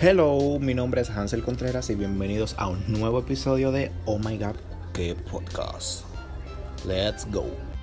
Hello, mi nombre es Hansel Contreras y bienvenidos a un nuevo episodio de Oh My God, qué podcast. Let's go.